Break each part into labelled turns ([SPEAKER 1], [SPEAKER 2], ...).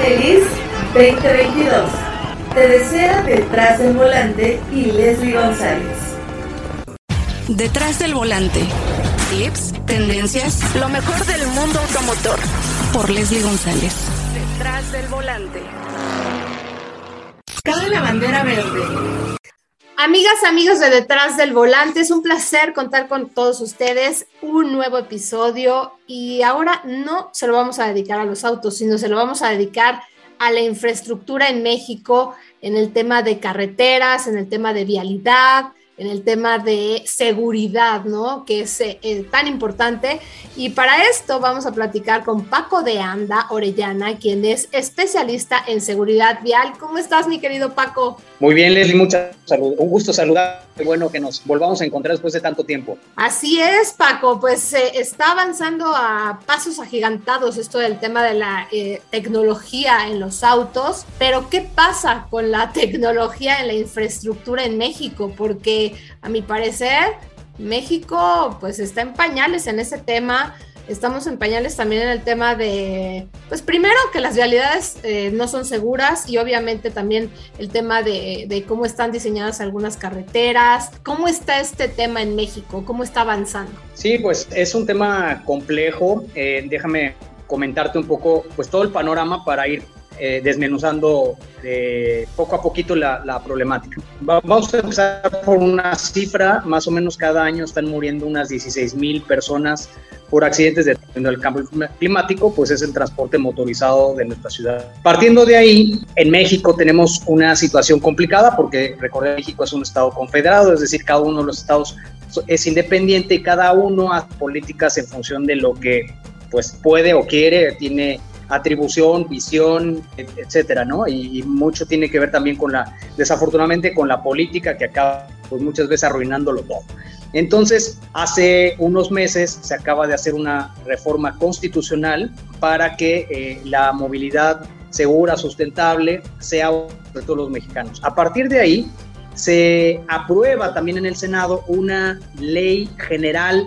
[SPEAKER 1] Feliz 2022. Te desea detrás del volante y Leslie González.
[SPEAKER 2] Detrás del volante. Tips, tendencias, lo mejor del mundo automotor. Por Leslie González. Detrás del volante.
[SPEAKER 1] Cabe la bandera verde.
[SPEAKER 3] Amigas, amigos de Detrás del Volante, es un placer contar con todos ustedes un nuevo episodio y ahora no se lo vamos a dedicar a los autos, sino se lo vamos a dedicar a la infraestructura en México, en el tema de carreteras, en el tema de vialidad, en el tema de seguridad, ¿no? Que es eh, tan importante. Y para esto vamos a platicar con Paco de Anda Orellana, quien es especialista en seguridad vial. ¿Cómo estás, mi querido Paco?
[SPEAKER 4] Muy bien, Leslie, muchas salud. Un gusto saludar. Qué bueno que nos volvamos a encontrar después de tanto tiempo.
[SPEAKER 3] Así es, Paco. Pues eh, está avanzando a pasos agigantados esto del tema de la eh, tecnología en los autos. Pero, ¿qué pasa con la tecnología en la infraestructura en México? Porque a mi parecer México pues está en pañales en ese tema. Estamos en pañales también en el tema de, pues primero que las vialidades eh, no son seguras y obviamente también el tema de, cómo están diseñadas algunas carreteras. ¿Cómo está este tema en México? ¿Cómo está avanzando?
[SPEAKER 4] Sí, pues es un tema complejo. Eh, déjame comentarte un poco pues todo el panorama para ir eh, desmenuzando eh, poco a poquito la, problemática. Vamos a empezar por una cifra, más o menos cada año están muriendo unas 16 mil personas por accidentes del cambio climático, pues es el transporte motorizado de nuestra ciudad. Partiendo de ahí, en México tenemos una situación complicada porque recordar México es un estado confederado, es decir, cada uno de los estados es independiente y cada uno hace políticas en función de lo que pues puede o quiere, tiene atribución, visión, etcétera, ¿no? Y, mucho tiene que ver también con la, desafortunadamente, con la política que acaba, pues muchas veces arruinándolo todo. Entonces, hace unos meses se acaba de hacer una reforma constitucional para que eh, la movilidad segura, sustentable, sea de todos los mexicanos. A partir de ahí, se aprueba también en el Senado una ley general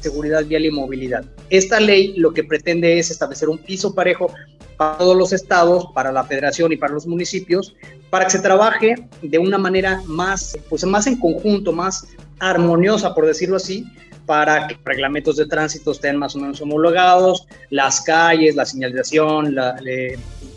[SPEAKER 4] seguridad vial y movilidad. Esta ley lo que pretende es establecer un piso parejo para todos los estados, para la federación y para los municipios, para que se trabaje de una manera más, pues más en conjunto, más armoniosa, por decirlo así, para que reglamentos de tránsito estén más o menos homologados, las calles, la señalización, las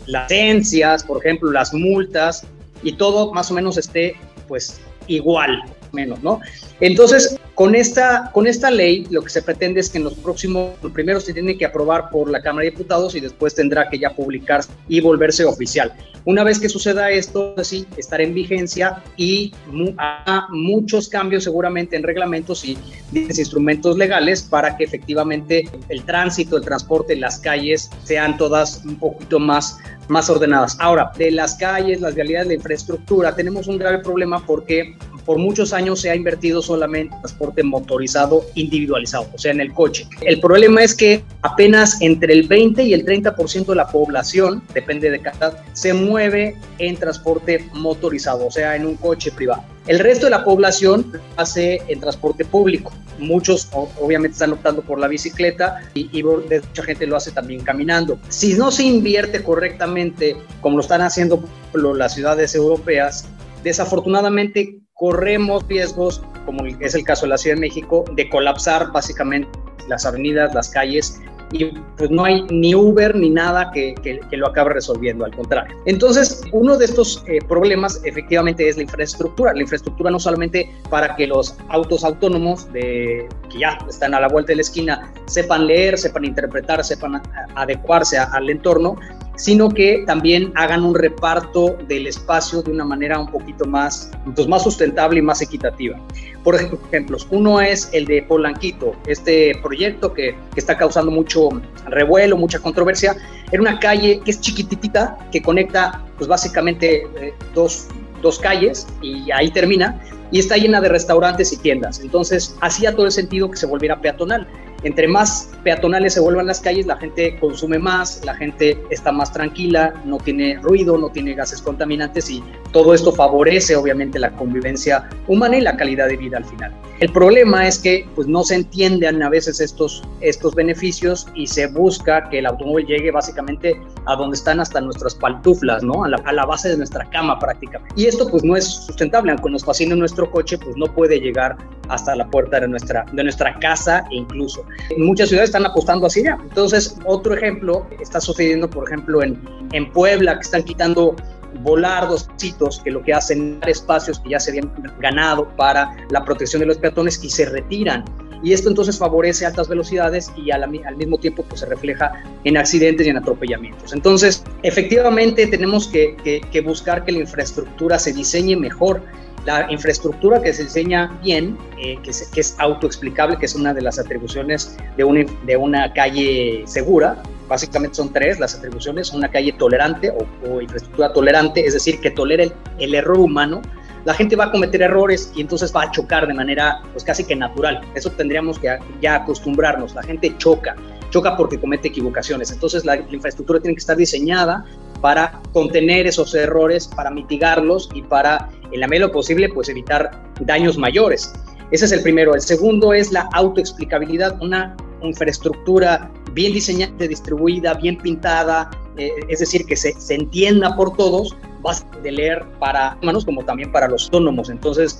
[SPEAKER 4] licencias, por ejemplo, las multas, y todo más o menos esté pues igual, menos, ¿no? Entonces, con esta, con esta ley, lo que se pretende es que en los próximos, primero se tiene que aprobar por la Cámara de Diputados y después tendrá que ya publicarse y volverse oficial. Una vez que suceda esto, así, estará en vigencia y habrá muchos cambios seguramente en reglamentos y instrumentos legales para que efectivamente el tránsito, el transporte, las calles sean todas un poquito más, más ordenadas. Ahora, de las calles, las vialidades, la infraestructura, tenemos un grave problema porque por muchos años se ha invertido solamente en transporte motorizado individualizado, o sea, en el coche. El problema es que apenas entre el 20 y el 30% de la población, depende de cada, se mueve en transporte motorizado, o sea, en un coche privado. El resto de la población hace en transporte público. Muchos obviamente están optando por la bicicleta y, y, mucha gente lo hace también caminando. Si no se invierte correctamente, como lo están haciendo las ciudades europeas, desafortunadamente corremos riesgos, como es el caso de la Ciudad de México, de colapsar básicamente las avenidas, las calles y pues no hay ni Uber ni nada que, lo acabe resolviendo, al contrario. Entonces, uno de estos eh, problemas efectivamente es la infraestructura. La infraestructura no solamente para que los autos autónomos que ya están a la vuelta de la esquina sepan leer, sepan interpretar, sepan adecuarse al entorno, sino que también hagan un reparto del espacio de una manera un poquito más, pues, más sustentable y más equitativa. Por ejemplo, uno es el de Polanquito, este proyecto que, que está causando mucho revuelo, mucha controversia. Era una calle que es chiquitita, que conecta pues básicamente eh, dos, dos calles y ahí termina y está llena de restaurantes y tiendas. Entonces, hacía todo el sentido que se volviera peatonal entre más peatonales se vuelvan las calles, la gente consume más, la gente está más tranquila, no tiene ruido, no tiene gases contaminantes y todo esto favorece obviamente la convivencia humana y la calidad de vida al final. El problema es que pues no se entienden a veces estos, estos beneficios y se busca que el automóvil llegue básicamente a donde están hasta nuestras pantuflas, ¿no? A la, a la base de nuestra cama prácticamente. Y esto pues no es sustentable, aunque nos fascine nuestro coche, pues no puede llegar hasta la puerta de nuestra, de nuestra casa incluso. Muchas ciudades están apostando así ya. Entonces, otro ejemplo está sucediendo, por ejemplo, en, en Puebla, que están quitando volardos, sitios que lo que hacen espacios que ya se habían ganado para la protección de los peatones y se retiran. Y esto entonces favorece altas velocidades y al, al mismo tiempo pues, se refleja en accidentes y en atropellamientos. Entonces, efectivamente tenemos que, que, que buscar que la infraestructura se diseñe mejor la infraestructura que se diseña bien, eh, que, es autoexplicable, que es una de las atribuciones de una, de una calle segura, básicamente son tres las atribuciones, una calle tolerante o, infraestructura tolerante, es decir, que tolere el, error humano. La gente va a cometer errores y entonces va a chocar de manera pues casi que natural. Eso tendríamos que ya acostumbrarnos. La gente choca, choca porque comete equivocaciones. Entonces la infraestructura tiene que estar diseñada para contener esos errores, para mitigarlos y para, en la medida posible, pues evitar daños mayores. Ese es el primero. El segundo es la autoexplicabilidad, una infraestructura bien diseñada, distribuida, bien pintada, eh, es decir, que se, entienda por todos, vas de leer para humanos como también para los autónomos. Entonces,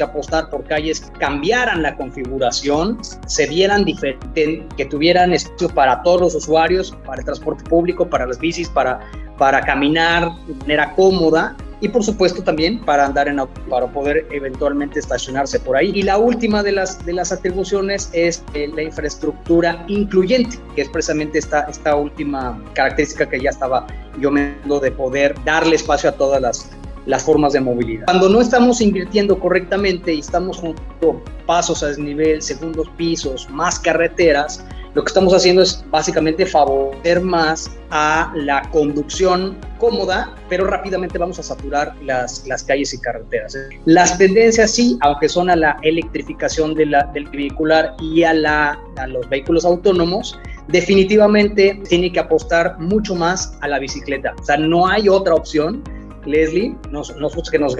[SPEAKER 4] que apostar por calles cambiaran la configuración, se vieran diferente, que tuvieran espacio para todos los usuarios, para el transporte público, para las bicis, para, para caminar de manera cómoda y por supuesto también para andar en auto, para poder eventualmente estacionarse por ahí. Y la última de las, de las atribuciones es eh, la infraestructura incluyente, que es precisamente esta, esta última característica que ya estaba yo me de poder darle espacio a todas las, las formas de movilidad. Cuando no estamos invirtiendo correctamente y estamos junto pasos a desnivel, segundos pisos, más carreteras, lo que estamos haciendo es básicamente favorecer más a la conducción cómoda, pero rápidamente vamos a saturar las, las calles y carreteras. Las tendencias sí, aunque son a la electrificación de del vehicular y a, la, a los vehículos autónomos, definitivamente tiene que apostar mucho más a la bicicleta. O sea, no hay otra opción Leslie, nos, nos gusta que nos,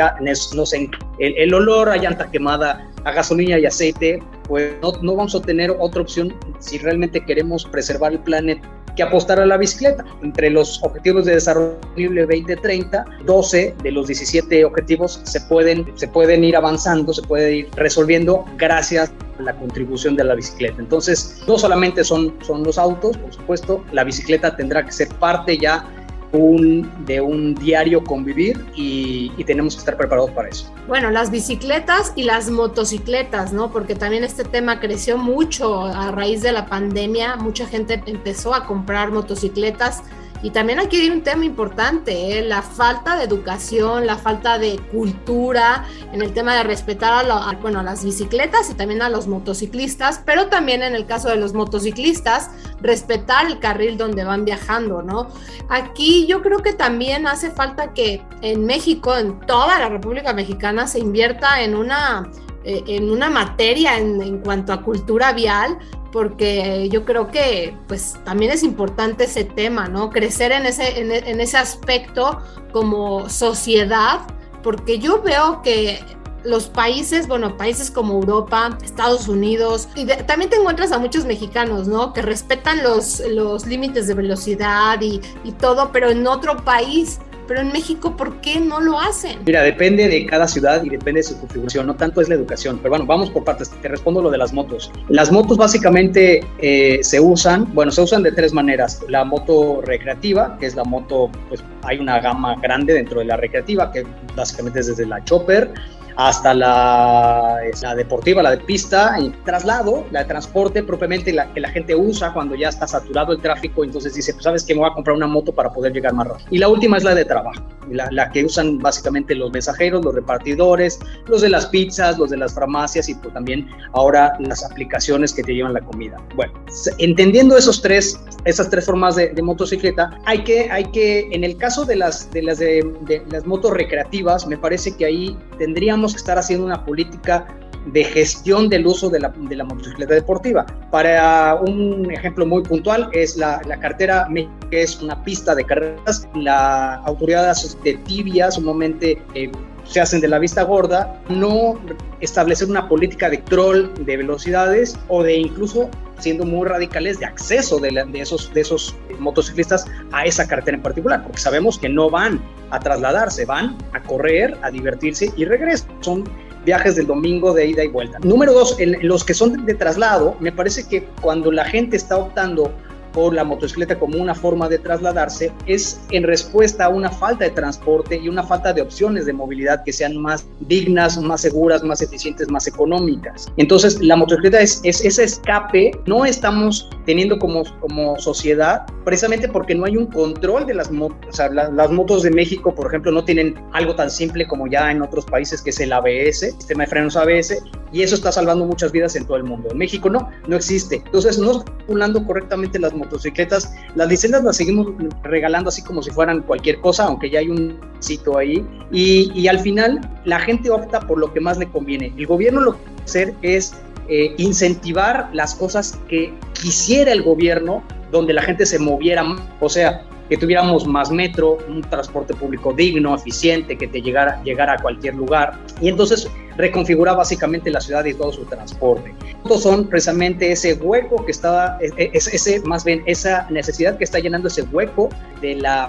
[SPEAKER 4] nos, el, el, olor a llanta quemada, a gasolina y aceite, pues no, vamos a tener otra opción si realmente queremos preservar el planeta que apostar a la bicicleta. Entre los objetivos de desarrollo sostenible 2030, 12 de los 17 objetivos se pueden, se pueden ir avanzando, se puede ir resolviendo gracias a la contribución de la bicicleta. Entonces, no solamente son, son los autos, por supuesto, la bicicleta tendrá que ser parte ya un, de un diario convivir y, y, tenemos que estar preparados para eso.
[SPEAKER 3] Bueno, las bicicletas y las motocicletas, ¿no? Porque también este tema creció mucho a raíz de la pandemia, mucha gente empezó a comprar motocicletas y también aquí hay un tema importante, ¿eh? la falta de educación, la falta de cultura en el tema de respetar a, la, bueno, a las bicicletas y también a los motociclistas, pero también en el caso de los motociclistas, respetar el carril donde van viajando, ¿no? Aquí yo creo que también hace falta que en México, en toda la República Mexicana, se invierta en una eh, en una materia en, cuanto a cultura vial, porque yo creo que pues también es importante ese tema, ¿no? Crecer en ese, en, ese aspecto como sociedad, porque yo veo que los países, bueno, países como Europa, Estados Unidos, y también te encuentras a muchos mexicanos, ¿no? Que respetan los, los límites de velocidad y, y todo, pero en otro país pero en México, ¿por qué no lo hacen?
[SPEAKER 4] Mira, depende de cada ciudad y depende de su configuración, no tanto es la educación, pero bueno, vamos por partes, te respondo lo de las motos. Las motos básicamente eh, se usan, bueno, se usan de tres maneras, la moto recreativa, que es la moto, pues hay una gama grande dentro de la recreativa, que básicamente es desde la chopper, hasta la, la, deportiva, la de pista, traslado, la de transporte propiamente la que la gente usa cuando ya está saturado el tráfico, entonces dice, pues sabes que me voy a comprar una moto para poder llegar más rápido. Y la última es la de trabajo, la, la, que usan básicamente los mensajeros, los repartidores, los de las pizzas, los de las farmacias y pues también ahora las aplicaciones que te llevan la comida. Bueno, entendiendo esos tres, esas tres formas de, de motocicleta, hay que, hay que, en el caso de las, de las, de, las motos recreativas, me parece que ahí tendríamos que estar haciendo una política de gestión del uso de la, de la motocicleta deportiva. Para un ejemplo muy puntual es la, la cartera que es una pista de carreras. La autoridad de tibia sumamente eh, se hacen de la vista gorda, no establecer una política de troll de velocidades o de incluso siendo muy radicales de acceso de, de, esos, de esos motociclistas a esa carretera en particular, porque sabemos que no van a trasladarse, van a correr, a divertirse y regresan. Son viajes del domingo de ida y vuelta. Número dos, en los que son de traslado, me parece que cuando la gente está optando por la motocicleta como una forma de trasladarse es en respuesta a una falta de transporte y una falta de opciones de movilidad que sean más dignas, más seguras, más eficientes, más económicas. Entonces, la motocicleta es, ese escape, no estamos teniendo como, como sociedad, precisamente porque no hay un control de las motos. O sea, las motos de México, por ejemplo, no tienen algo tan simple como ya en otros países que es el ABS, sistema de frenos ABS, y eso está salvando muchas vidas en todo el mundo. En México no, no existe. Entonces, no está calculando correctamente las motocicletas. Las licencias las seguimos regalando así como si fueran cualquier cosa, aunque ya hay un sitio ahí. Y, y al final la gente opta por lo que más le conviene. El gobierno lo que puede hacer es eh, incentivar las cosas que quisiera el gobierno donde la gente se moviera. O sea, que tuviéramos más metro, un transporte público digno, eficiente, que te llegara, llegara a cualquier lugar. Y entonces reconfigurar básicamente la ciudad y todo su transporte. Estos son precisamente ese hueco que estaba, e, e, es, ese, más bien esa necesidad que está llenando ese hueco de las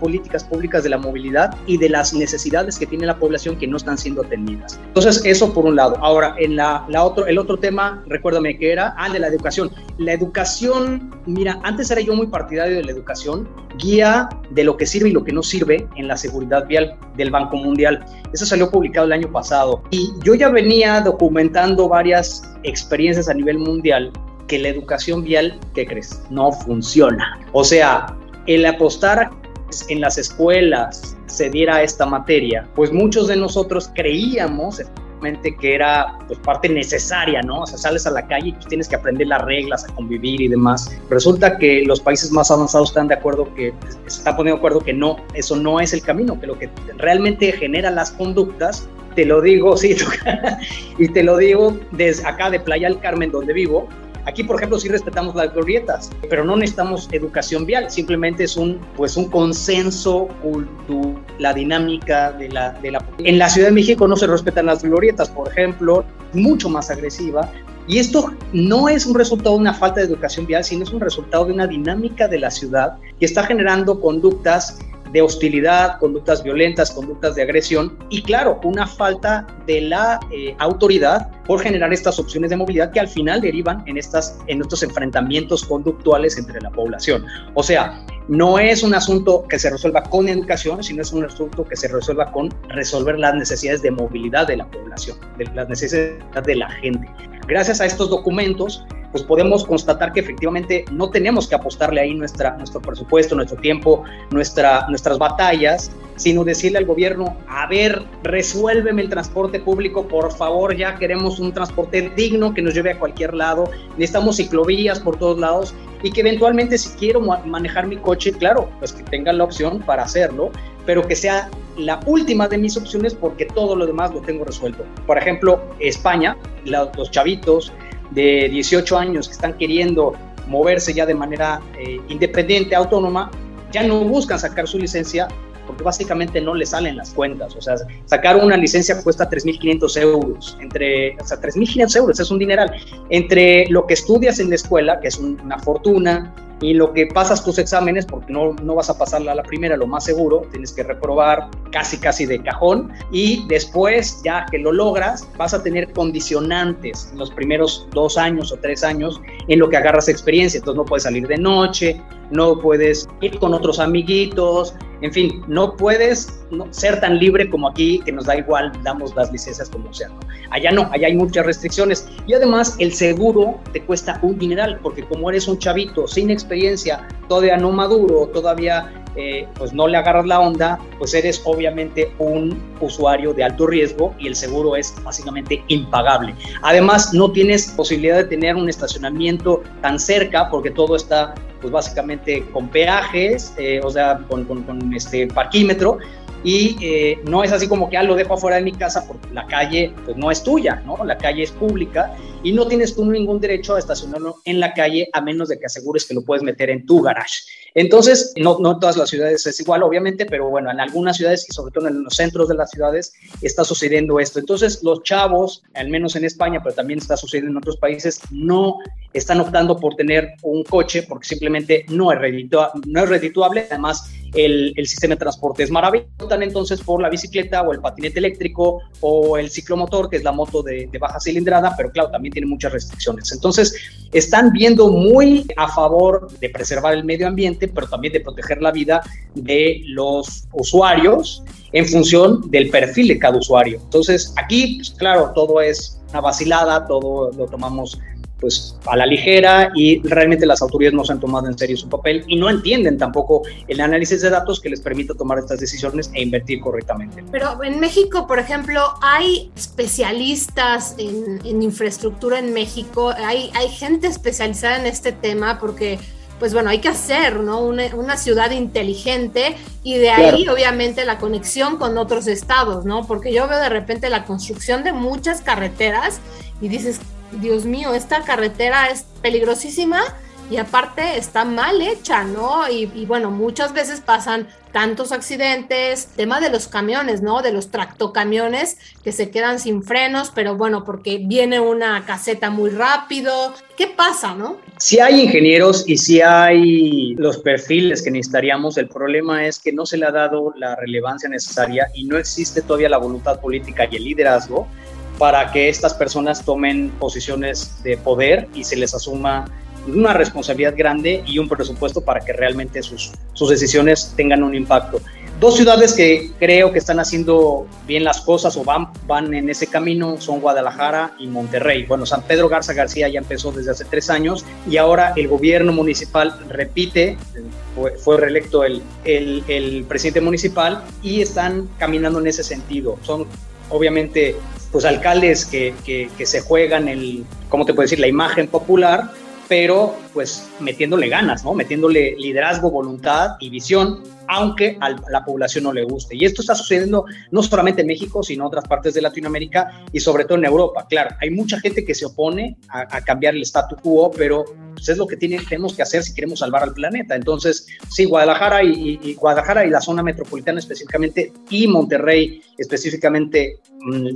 [SPEAKER 4] políticas públicas de la movilidad y de las necesidades que tiene la población que no están siendo atendidas. Entonces, eso por un lado. Ahora, en la, la otro, el otro tema, recuérdame que era, ah, de la educación. La educación, mira, antes era yo muy partidario de la educación, guía de lo que sirve y lo que no sirve en la seguridad vial del Banco Mundial. Eso salió publicado el año pasado. Y yo ya venía documentando varias experiencias a nivel mundial que la educación vial, ¿qué crees? No funciona. O sea, el apostar en las escuelas se diera esta materia, pues muchos de nosotros creíamos que era pues, parte necesaria, ¿no? O sea, sales a la calle y pues, tienes que aprender las reglas, a convivir y demás. Resulta que los países más avanzados están de acuerdo que, se están poniendo de acuerdo que no, eso no es el camino, que lo que realmente genera las conductas te lo digo, sí, y te lo digo desde acá de Playa del Carmen, donde vivo. Aquí, por ejemplo, sí respetamos las glorietas, pero no necesitamos educación vial, simplemente es un, pues, un consenso cultural, la dinámica de la, de la... En la Ciudad de México no se respetan las glorietas, por ejemplo, mucho más agresiva, y esto no es un resultado de una falta de educación vial, sino es un resultado de una dinámica de la ciudad que está generando conductas de hostilidad, conductas violentas, conductas de agresión y claro, una falta de la eh, autoridad por generar estas opciones de movilidad que al final derivan en, estas, en estos enfrentamientos conductuales entre la población. O sea, no es un asunto que se resuelva con educación, sino es un asunto que se resuelva con resolver las necesidades de movilidad de la población, de las necesidades de la gente. Gracias a estos documentos, pues podemos constatar que efectivamente no tenemos que apostarle ahí nuestra, nuestro presupuesto, nuestro tiempo, nuestra, nuestras batallas, sino decirle al gobierno, a ver, resuélveme el transporte público, por favor, ya queremos un transporte digno que nos lleve a cualquier lado, necesitamos ciclovías por todos lados y que eventualmente si quiero manejar mi coche, claro, pues que tenga la opción para hacerlo, pero que sea la última de mis opciones porque todo lo demás lo tengo resuelto. Por ejemplo, España, los chavitos de 18 años que están queriendo moverse ya de manera eh, independiente, autónoma, ya no buscan sacar su licencia porque básicamente no le salen las cuentas. O sea, sacar una licencia cuesta 3.500 euros. Entre, o sea, 3.500 euros es un dineral. Entre lo que estudias en la escuela, que es una fortuna, y lo que pasas tus exámenes, porque no, no vas a pasarla a la primera, lo más seguro, tienes que reprobar casi casi de cajón y después ya que lo logras vas a tener condicionantes en los primeros dos años o tres años en lo que agarras experiencia, entonces no puedes salir de noche, no puedes ir con otros amiguitos, en fin, no puedes ser tan libre como aquí, que nos da igual, damos las licencias como sea. Allá no, allá hay muchas restricciones. Y además el seguro te cuesta un dineral, porque como eres un chavito sin experiencia, todavía no maduro, todavía eh, pues no le agarras la onda, pues eres obviamente un usuario de alto riesgo y el seguro es básicamente impagable. Además, no tienes posibilidad de tener un estacionamiento tan cerca porque todo está pues básicamente con peajes, eh, o sea, con, con, este parquímetro, y eh, no es así como que ah, lo dejo afuera de mi casa porque la calle pues no es tuya, ¿no? La calle es pública y no tienes tú ningún derecho a estacionarlo en la calle a menos de que asegures que lo puedes meter en tu garage. Entonces, no, no en todas las ciudades es igual, obviamente, pero bueno, en algunas ciudades y sobre todo en los centros de las ciudades está sucediendo esto. Entonces, los chavos, al menos en España, pero también está sucediendo en otros países, no están optando por tener un coche porque simplemente no es, redituable, no es redituable. Además, el, el, sistema de transporte es maravilloso. Entonces, por la bicicleta o el patinete eléctrico o el ciclomotor, que es la moto de, de baja cilindrada, pero claro, también tiene muchas restricciones. Entonces, están viendo muy a favor de preservar el medio ambiente, pero también de proteger la vida de los usuarios en función del perfil de cada usuario. Entonces, aquí, pues, claro, todo es una vacilada, todo lo tomamos pues a la ligera y realmente las autoridades no se han tomado en serio su papel y no entienden tampoco el análisis de datos que les permita tomar estas decisiones e invertir correctamente.
[SPEAKER 3] Pero en México, por ejemplo, hay especialistas en, en infraestructura en México, hay, hay gente especializada en este tema porque pues bueno, hay que hacer, ¿no? Una, una ciudad inteligente y de ahí obviamente la conexión con otros estados, ¿no? Porque yo veo de repente la construcción de muchas carreteras y dices, Dios mío, esta carretera es peligrosísima y aparte está mal hecha, ¿no? Y, bueno, muchas veces pasan tantos accidentes, tema de los camiones, ¿no? De los tractocamiones que se quedan sin frenos, pero bueno, porque viene una caseta muy rápido. ¿Qué pasa, no?
[SPEAKER 4] Si hay ingenieros y si hay los perfiles que necesitaríamos, el problema es que no se le ha dado la relevancia necesaria y no existe todavía la voluntad política y el liderazgo para que estas personas tomen posiciones de poder y se les asuma una responsabilidad grande y un presupuesto para que realmente sus, sus decisiones tengan un impacto. Dos ciudades que creo que están haciendo bien las cosas o van, van en ese camino son Guadalajara y Monterrey. Bueno, San Pedro Garza García ya empezó desde hace tres años y ahora el gobierno municipal repite, fue, reelecto el, el, el presidente municipal y están caminando en ese sentido. Son obviamente pues alcaldes que, que, se juegan el, ¿cómo te puedo decir?, la imagen popular, pero pues metiéndole ganas, ¿no? Metiéndole liderazgo, voluntad y visión aunque a la población no le guste. Y esto está sucediendo no solamente en México, sino en otras partes de Latinoamérica y sobre todo en Europa. Claro, hay mucha gente que se opone a, cambiar el statu quo, pero pues, es lo que tenemos que hacer si queremos salvar al planeta. Entonces, sí, Guadalajara y Guadalajara y la zona metropolitana específicamente y Monterrey específicamente mm,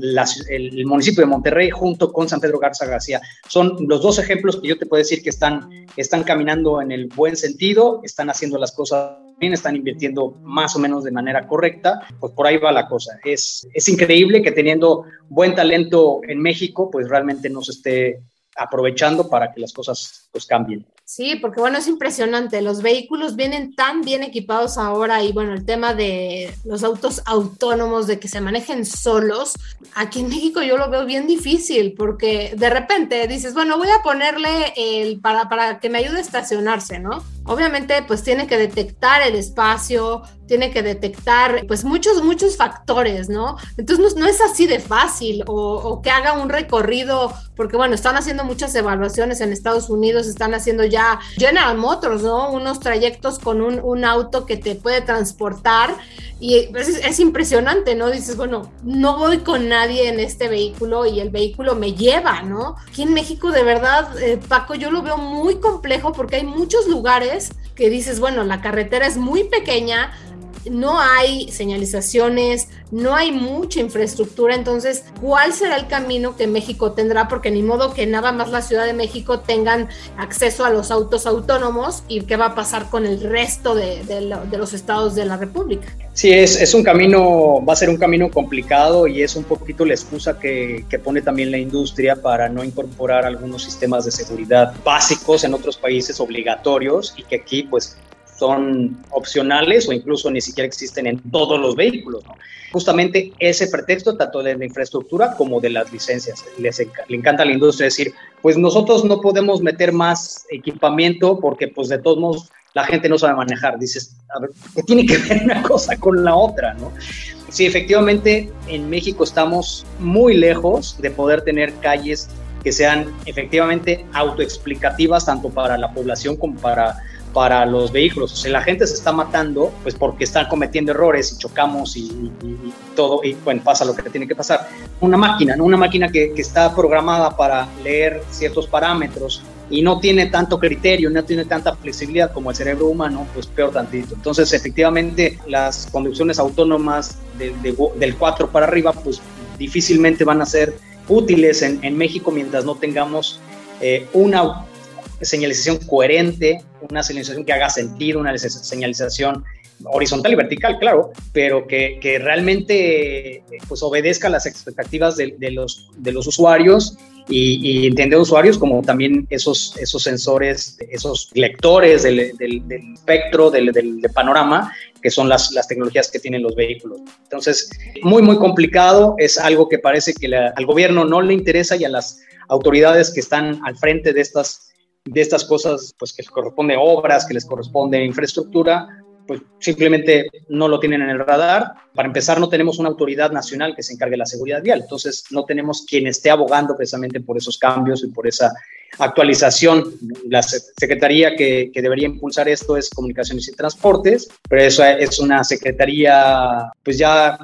[SPEAKER 4] el, municipio de Monterrey junto con San Pedro Garza García. Son los dos ejemplos que yo te puedo decir que están, están caminando en el buen sentido, están haciendo las cosas bien, están invirtiendo más o menos de manera correcta, pues por ahí va la cosa. Es, es increíble que teniendo buen talento en México, pues realmente no se esté aprovechando para que las cosas pues cambien.
[SPEAKER 3] Sí, porque bueno, es impresionante. Los vehículos vienen tan bien equipados ahora y bueno, el tema de los autos autónomos, de que se manejen solos, aquí en México yo lo veo bien difícil porque de repente dices, bueno, voy a ponerle el para, para que me ayude a estacionarse, ¿no? Obviamente pues tiene que detectar el espacio, tiene que detectar pues muchos, muchos factores, ¿no? Entonces no, no es así de fácil o, o que haga un recorrido, porque bueno, están haciendo muchas evaluaciones en Estados Unidos, están haciendo ya General Motors, ¿no? Unos trayectos con un, un auto que te puede transportar y es, es, impresionante, ¿no? Dices, bueno, no voy con nadie en este vehículo y el vehículo me lleva, ¿no? Aquí en México, de verdad, eh, Paco, yo lo veo muy complejo porque hay muchos lugares que dices, bueno, la carretera es muy pequeña, no hay señalizaciones, no hay mucha infraestructura, entonces, ¿cuál será el camino que México tendrá? Porque ni modo que nada más la Ciudad de México tengan acceso a los autos autónomos y qué va a pasar con el resto de, los estados de la República.
[SPEAKER 4] Sí, es, es, un camino, va a ser un camino complicado y es un poquito la excusa que, que pone también la industria para no incorporar algunos sistemas de seguridad básicos en otros países obligatorios y que aquí pues son opcionales o incluso ni siquiera existen en todos los vehículos. ¿no? Justamente ese pretexto, tanto de la infraestructura como de las licencias. Les, le encanta a la industria decir, pues nosotros no podemos meter más equipamiento porque pues de todos modos la gente no sabe manejar. Dices, a ver, ¿qué tiene que ver una cosa con la otra? ¿no? Sí, efectivamente, en México estamos muy lejos de poder tener calles que sean efectivamente autoexplicativas tanto para la población como para para los vehículos. O sea, la gente se está matando pues porque están cometiendo errores y chocamos y, todo, y bueno, pasa lo que tiene que pasar. Una máquina, ¿no? una máquina que, que está programada para leer ciertos parámetros y no tiene tanto criterio, no tiene tanta flexibilidad como el cerebro humano, pues peor tantito. Entonces, efectivamente, las conducciones autónomas del 4 para arriba, pues difícilmente van a ser útiles en, en México mientras no tengamos eh, una señalización coherente, una señalización que haga sentido, una señalización horizontal y vertical, claro, pero que, que realmente pues obedezca las expectativas de, de, los, de los usuarios y, y entiende usuarios como también esos, esos sensores, esos lectores del, del, del espectro, del, del, panorama, que son las, las, tecnologías que tienen los vehículos. Entonces, muy, muy complicado, es algo que parece que la, al gobierno no le interesa y a las autoridades que están al frente de estas de estas cosas, pues que les corresponde obras, que les corresponde infraestructura, pues simplemente no lo tienen en el radar. Para empezar, no tenemos una autoridad nacional que se encargue de la seguridad vial, entonces no tenemos quien esté abogando precisamente por esos cambios y por esa actualización. La secretaría que, que, debería impulsar esto es Comunicaciones y Transportes, pero eso es una secretaría, pues ya,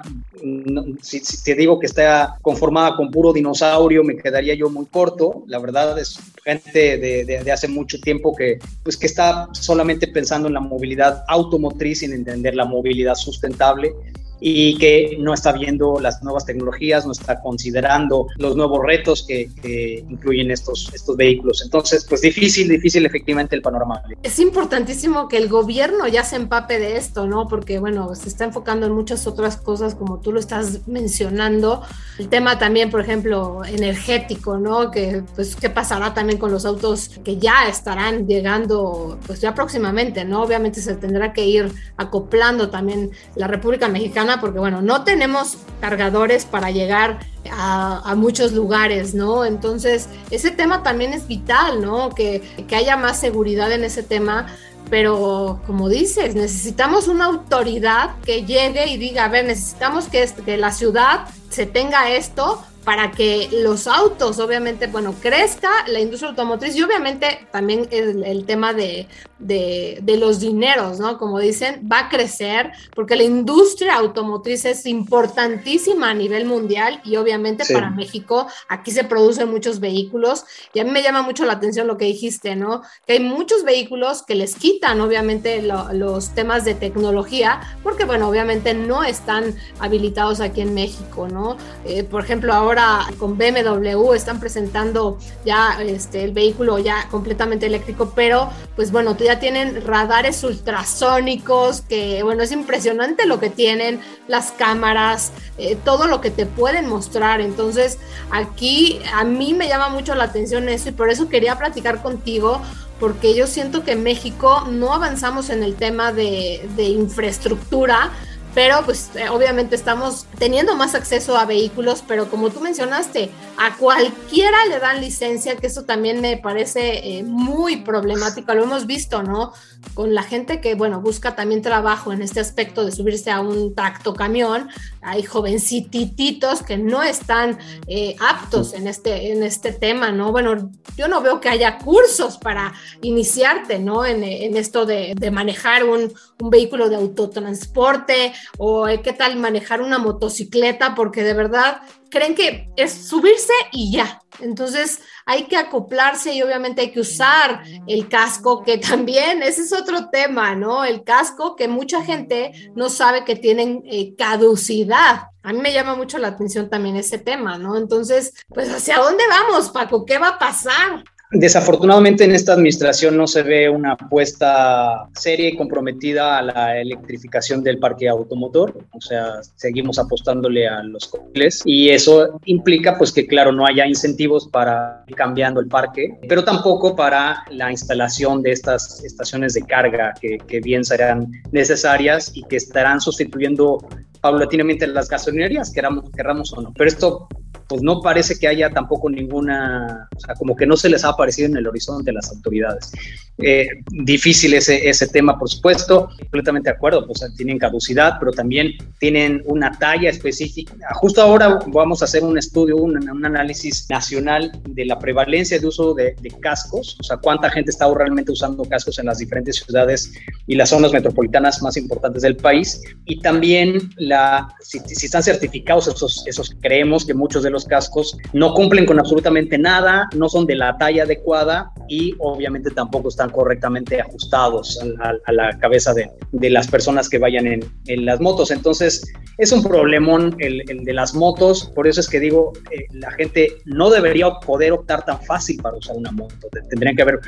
[SPEAKER 4] si, si, te digo que está conformada con puro dinosaurio, me quedaría yo muy corto. La verdad es gente de, de, de hace mucho tiempo que, pues, que está solamente pensando en la movilidad automotriz sin entender la movilidad sustentable y que no está viendo las nuevas tecnologías, no está considerando los nuevos retos que, que, incluyen estos, estos vehículos. Entonces, pues difícil, difícil efectivamente el panorama.
[SPEAKER 3] Es importantísimo que el gobierno ya se empape de esto, ¿no? Porque, bueno, se está enfocando en muchas otras cosas, como tú lo estás mencionando. El tema también, por ejemplo, energético, ¿no? Que, pues, ¿qué pasará también con los autos que ya estarán llegando, pues, ya próximamente, ¿no? Obviamente se tendrá que ir acoplando también la República Mexicana porque bueno, no tenemos cargadores para llegar a, a, muchos lugares, ¿no? Entonces, ese tema también es vital, ¿no? Que, que haya más seguridad en ese tema, pero como dices, necesitamos una autoridad que llegue y diga, a ver, necesitamos que, que la ciudad se tenga esto para que los autos, obviamente, bueno, crezca la industria automotriz y obviamente también el, el tema de, de, de, los dineros, ¿no? Como dicen, va a crecer porque la industria automotriz es importantísima a nivel mundial y obviamente sí. para México aquí se producen muchos vehículos y a mí me llama mucho la atención lo que dijiste, ¿no? Que hay muchos vehículos que les quitan obviamente lo, los temas de tecnología porque, bueno, obviamente no están habilitados aquí en México, ¿no? Eh, por ejemplo, ahora con BMW están presentando ya este, el vehículo ya completamente eléctrico, pero pues bueno, ya tienen radares ultrasónicos, que bueno, es impresionante lo que tienen, las cámaras, eh, todo lo que te pueden mostrar. Entonces, aquí a mí me llama mucho la atención eso y por eso quería platicar contigo porque yo siento que en México no avanzamos en el tema de, de infraestructura, pero pues eh, obviamente estamos teniendo más acceso a vehículos, pero como tú mencionaste, a cualquiera le dan licencia, que eso también me parece eh, muy problemático, lo hemos visto, ¿no? Con la gente que, bueno, busca también trabajo en este aspecto de subirse a un tracto camión, hay jovencititos que no están eh, aptos en este, en este tema, ¿no? Bueno, yo no veo que haya cursos para iniciarte, ¿no? En, en esto de, de manejar un, un, vehículo de autotransporte o qué tal manejar una motocicleta, porque de verdad creen que es subirse y ya. Entonces hay que acoplarse y obviamente hay que usar el casco, que también ese es otro tema, ¿no? El casco que mucha gente no sabe que tienen eh, caducidad. A mí me llama mucho la atención también ese tema, ¿no? Entonces, pues ¿hacia dónde vamos, Paco? ¿Qué va a pasar?
[SPEAKER 4] Desafortunadamente en esta administración no se ve una apuesta seria y comprometida a la electrificación del parque automotor, o sea, seguimos apostándole a los coches y eso implica pues que claro no haya incentivos para ir cambiando el parque, pero tampoco para la instalación de estas estaciones de carga que, que bien serán necesarias y que estarán sustituyendo paulatinamente las gasolinerías, queramos, querramos o no. Pero esto pues no parece que haya tampoco ninguna, o sea, como que no se les ha aparecido en el horizonte las autoridades. Eh, difícil ese, ese tema, por supuesto, completamente de acuerdo, pues tienen caducidad, pero también tienen una talla específica. Justo ahora vamos a hacer un estudio, un, un análisis nacional de la prevalencia de uso de, de, cascos, o sea, cuánta gente está realmente usando cascos en las diferentes ciudades y las zonas metropolitanas más importantes del país, y también la, si, si están certificados esos, esos, creemos que muchos de los cascos no cumplen con absolutamente nada, no son de la talla adecuada y obviamente tampoco están correctamente ajustados a, a, a la cabeza de, de, las personas que vayan en, en, las motos. Entonces, es un problemón el, el de las motos, por eso es que digo, eh, la gente no debería poder optar tan fácil para usar una moto. Tendrían que haber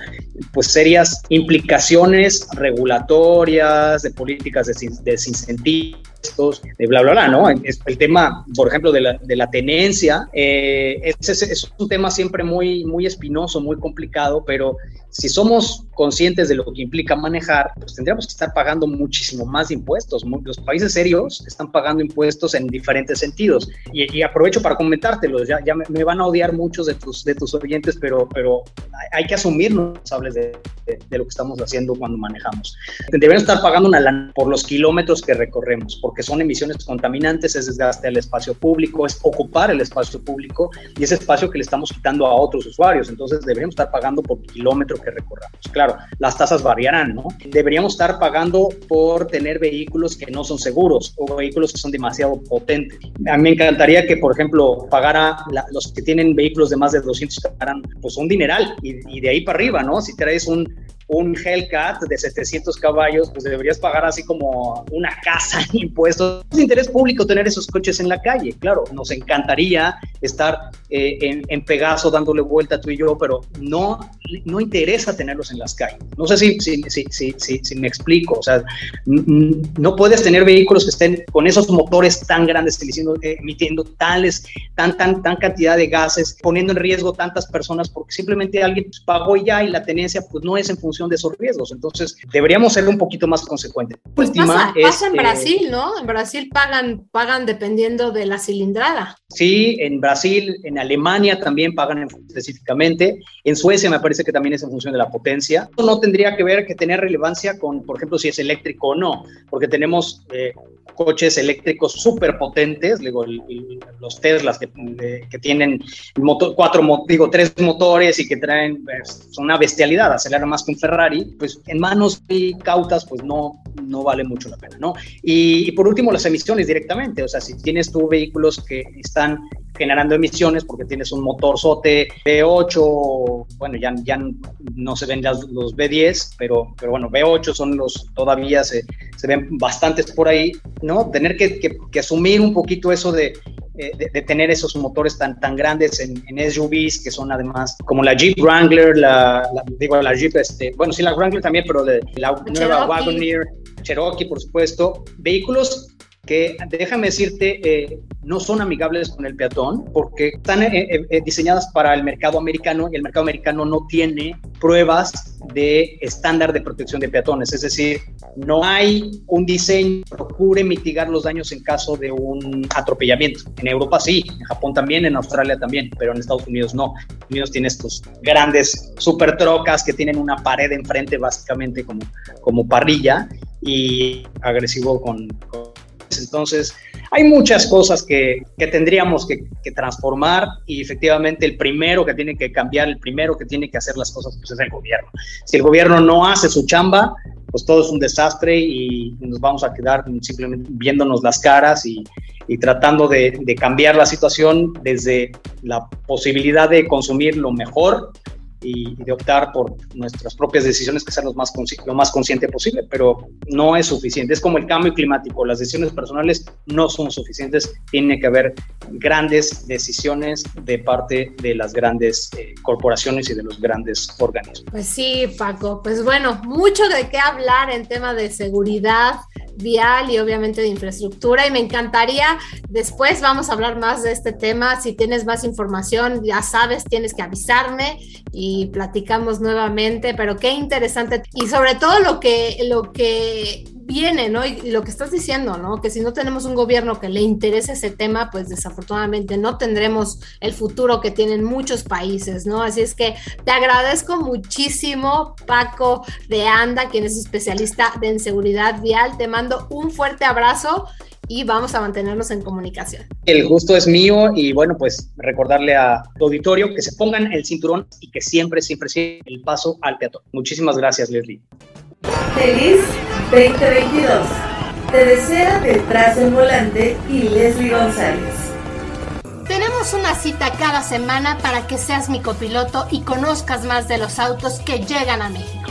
[SPEAKER 4] pues serias implicaciones regulatorias, de políticas de desincentivos de bla, bla, bla, ¿no? El tema, por ejemplo, de la, de la tenencia, eh, es, es, es, un tema siempre muy, muy espinoso, muy complicado, pero si somos conscientes de lo que implica manejar, pues tendríamos que estar pagando muchísimo más impuestos. Los países serios están pagando impuestos en diferentes sentidos. Y, y aprovecho para comentártelos, ya, ya me, me, van a odiar muchos de tus, de tus oyentes, pero, pero hay que asumirnos responsables de, de, de, lo que estamos haciendo cuando manejamos. Deberíamos estar pagando una lana por los kilómetros que recorremos, porque son emisiones contaminantes, es desgaste al espacio público, es ocupar el espacio público y ese espacio que le estamos quitando a otros usuarios. Entonces deberíamos estar pagando por kilómetro que recorramos. Claro, las tasas variarán, ¿no? Deberíamos estar pagando por tener vehículos que no son seguros o vehículos que son demasiado potentes. A mí me encantaría que, por ejemplo, pagara los que tienen vehículos de más de 200 pagaran pues un dineral y, y de ahí para arriba, ¿no? Si traes un un Hellcat de 700 caballos, pues deberías pagar así como una casa en impuestos. Es interés público tener esos coches en la calle, claro, nos encantaría estar eh, en, en, Pegaso dándole vuelta tú y yo, pero no, no interesa tenerlos en las calles. No sé si, si, si, si, me explico, o sea, no puedes tener vehículos que estén con esos motores tan grandes, emitiendo tales, tan, tan, tan cantidad de gases, poniendo en riesgo tantas personas porque simplemente alguien pues, pagó ya y la tenencia pues no es en función de esos riesgos. Entonces, deberíamos ser un poquito más consecuentes.
[SPEAKER 3] Pues Última pasa, es, en eh, Brasil, ¿no? En Brasil pagan, pagan dependiendo de la cilindrada.
[SPEAKER 4] Sí, en Brasil, en Alemania también pagan específicamente. En Suecia me parece que también es en función de la potencia. No tendría que ver que tener relevancia con, por ejemplo, si es eléctrico o no, porque tenemos eh, coches eléctricos súper potentes, digo, el, el, los Teslas que, de, que tienen motor, cuatro, digo, tres motores y que traen, pues, una bestialidad, aceleran más que un Ferrari, pues en manos cautas, pues no, no vale mucho la pena, ¿no? Y, y por último, las emisiones directamente, o sea, si tienes tú vehículos que están generando emisiones porque tienes un motor SOTE V8, bueno, ya, ya no se ven las, los V10, pero, pero bueno, V8 son los, todavía se, se ven bastantes por ahí, ¿no? Tener que, que, que asumir un poquito eso de, de, de, tener esos motores tan, tan grandes en, en, SUVs que son además como la Jeep Wrangler, la, la digo la Jeep, este, bueno, sí, la Wrangler también, pero de, la nueva Cherokee. Wagoneer, Cherokee, por supuesto, vehículos que déjame decirte, eh, no son amigables con el peatón porque están eh, eh, eh, diseñadas para el mercado americano y el mercado americano no tiene pruebas de estándar de protección de peatones. Es decir, no hay un diseño que procure mitigar los daños en caso de un atropellamiento. En Europa sí, en Japón también, en Australia también, pero en Estados Unidos no. Estados Unidos tiene estos grandes super trocas que tienen una pared enfrente básicamente como, como parrilla y agresivo con, con entonces, hay muchas cosas que, que tendríamos que, que, transformar y efectivamente el primero que tiene que cambiar, el primero que tiene que hacer las cosas, pues es el gobierno. Si el gobierno no hace su chamba, pues todo es un desastre y nos vamos a quedar simplemente viéndonos las caras y, y tratando de, de cambiar la situación desde la posibilidad de consumir lo mejor y, de optar por nuestras propias decisiones que sean lo más, lo más consciente posible, pero no es suficiente. Es como el cambio climático, las decisiones personales no son suficientes, tiene que haber grandes decisiones de parte de las grandes eh, corporaciones y de los grandes organismos.
[SPEAKER 3] Pues sí, Paco, pues bueno, mucho de qué hablar en tema de seguridad vial y obviamente de infraestructura y me encantaría, después vamos a hablar más de este tema, si tienes más información, ya sabes, tienes que avisarme y platicamos nuevamente, pero qué interesante y sobre todo lo que, lo que viene, ¿no? Y lo que estás diciendo, ¿no? Que si no tenemos un gobierno que le interese ese tema, pues desafortunadamente no tendremos el futuro que tienen muchos países, ¿no? Así es que te agradezco muchísimo, Paco de Anda, quien es especialista en seguridad vial. Te mando un fuerte abrazo y vamos a mantenernos en comunicación.
[SPEAKER 4] El gusto es mío y bueno, pues recordarle a tu auditorio que se pongan el cinturón y que siempre, siempre sigan el paso al peatón. Muchísimas gracias, Leslie.
[SPEAKER 1] Feliz 2022. Te desea detrás del volante y Leslie González.
[SPEAKER 3] Tenemos una cita cada semana para que seas mi copiloto y conozcas más de los autos que llegan a México.